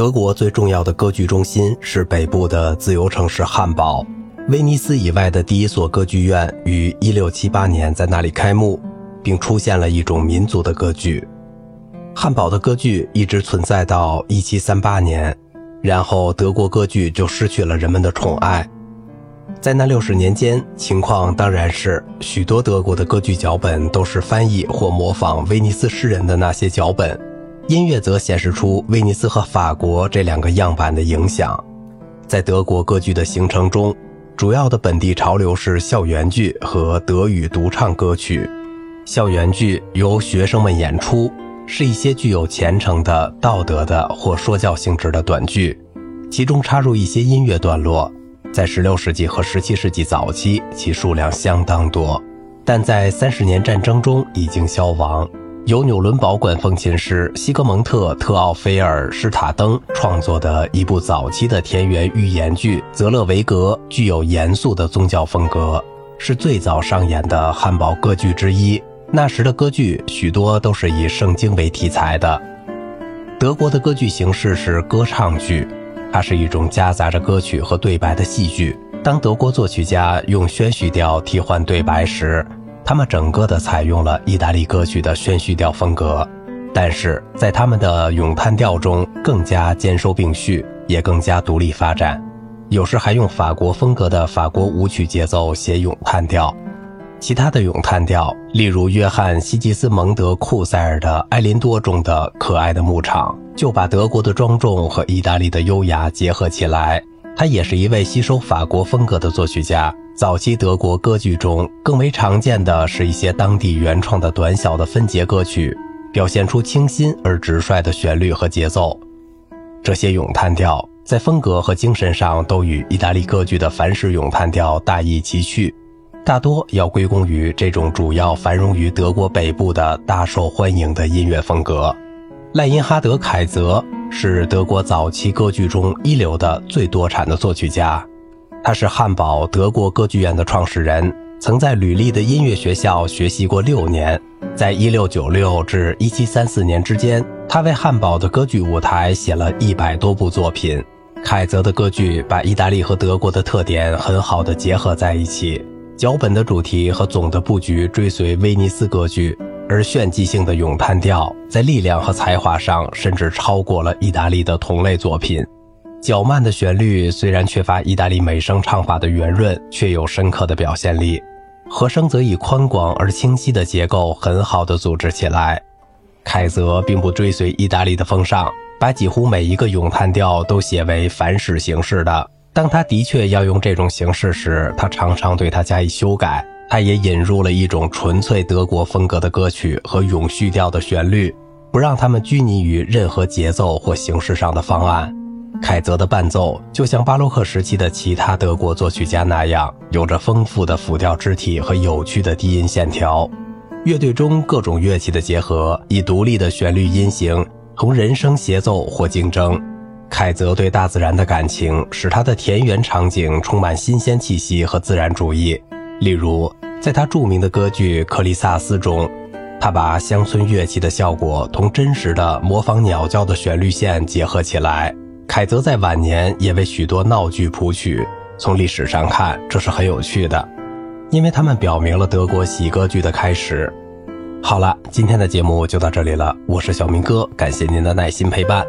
德国最重要的歌剧中心是北部的自由城市汉堡。威尼斯以外的第一所歌剧院于1678年在那里开幕，并出现了一种民族的歌剧。汉堡的歌剧一直存在到1738年，然后德国歌剧就失去了人们的宠爱。在那六十年间，情况当然是许多德国的歌剧脚本都是翻译或模仿威尼斯诗人的那些脚本，音乐则显示出威尼斯和法国这两个样板的影响。在德国歌剧的形成中，主要的本地潮流是校园剧和德语独唱歌曲。校园剧由学生们演出，是一些具有虔诚的、道德的或说教性质的短剧，其中插入一些音乐段落。在16世纪和17世纪早期，其数量相当多，但在三十年战争中已经消亡。由纽伦堡管风琴师西格蒙特·特奥菲尔·施塔登创作的一部早期的田园寓言剧《泽勒维格》，具有严肃的宗教风格，是最早上演的汉堡歌剧之一。那时的歌剧许多都是以圣经为题材的。德国的歌剧形式是歌唱剧。它是一种夹杂着歌曲和对白的戏剧。当德国作曲家用宣叙调替换对白时，他们整个的采用了意大利歌曲的宣叙调风格，但是在他们的咏叹调中更加兼收并蓄，也更加独立发展。有时还用法国风格的法国舞曲节奏写咏叹调。其他的咏叹调，例如约翰·希吉斯蒙德·库塞尔的《埃林多》中的可爱的牧场，就把德国的庄重和意大利的优雅结合起来。他也是一位吸收法国风格的作曲家。早期德国歌剧中更为常见的是一些当地原创的短小的分节歌曲，表现出清新而直率的旋律和节奏。这些咏叹调在风格和精神上都与意大利歌剧的凡式咏叹调大异其趣。大多要归功于这种主要繁荣于德国北部的大受欢迎的音乐风格。赖因哈德·凯泽是德国早期歌剧中一流的、最多产的作曲家。他是汉堡德国歌剧院的创始人，曾在吕利的音乐学校学习过六年。在1696至1734年之间，他为汉堡的歌剧舞台写了一百多部作品。凯泽的歌剧把意大利和德国的特点很好的结合在一起。脚本的主题和总的布局追随威尼斯歌剧，而炫技性的咏叹调在力量和才华上甚至超过了意大利的同类作品。较慢的旋律虽然缺乏意大利美声唱法的圆润，却有深刻的表现力。和声则以宽广而清晰的结构很好的组织起来。凯泽并不追随意大利的风尚，把几乎每一个咏叹调都写为反史形式的。当他的确要用这种形式时，他常常对它加以修改。他也引入了一种纯粹德国风格的歌曲和永续调的旋律，不让他们拘泥于任何节奏或形式上的方案。凯泽的伴奏就像巴洛克时期的其他德国作曲家那样，有着丰富的辅调肢体和有趣的低音线条。乐队中各种乐器的结合，以独立的旋律音型同人声协奏或竞争。凯泽对大自然的感情使他的田园场景充满新鲜气息和自然主义。例如，在他著名的歌剧《克里萨斯》中，他把乡村乐器的效果同真实的模仿鸟叫的旋律线结合起来。凯泽在晚年也为许多闹剧谱曲。从历史上看，这是很有趣的，因为他们表明了德国喜歌剧的开始。好了，今天的节目就到这里了，我是小明哥，感谢您的耐心陪伴。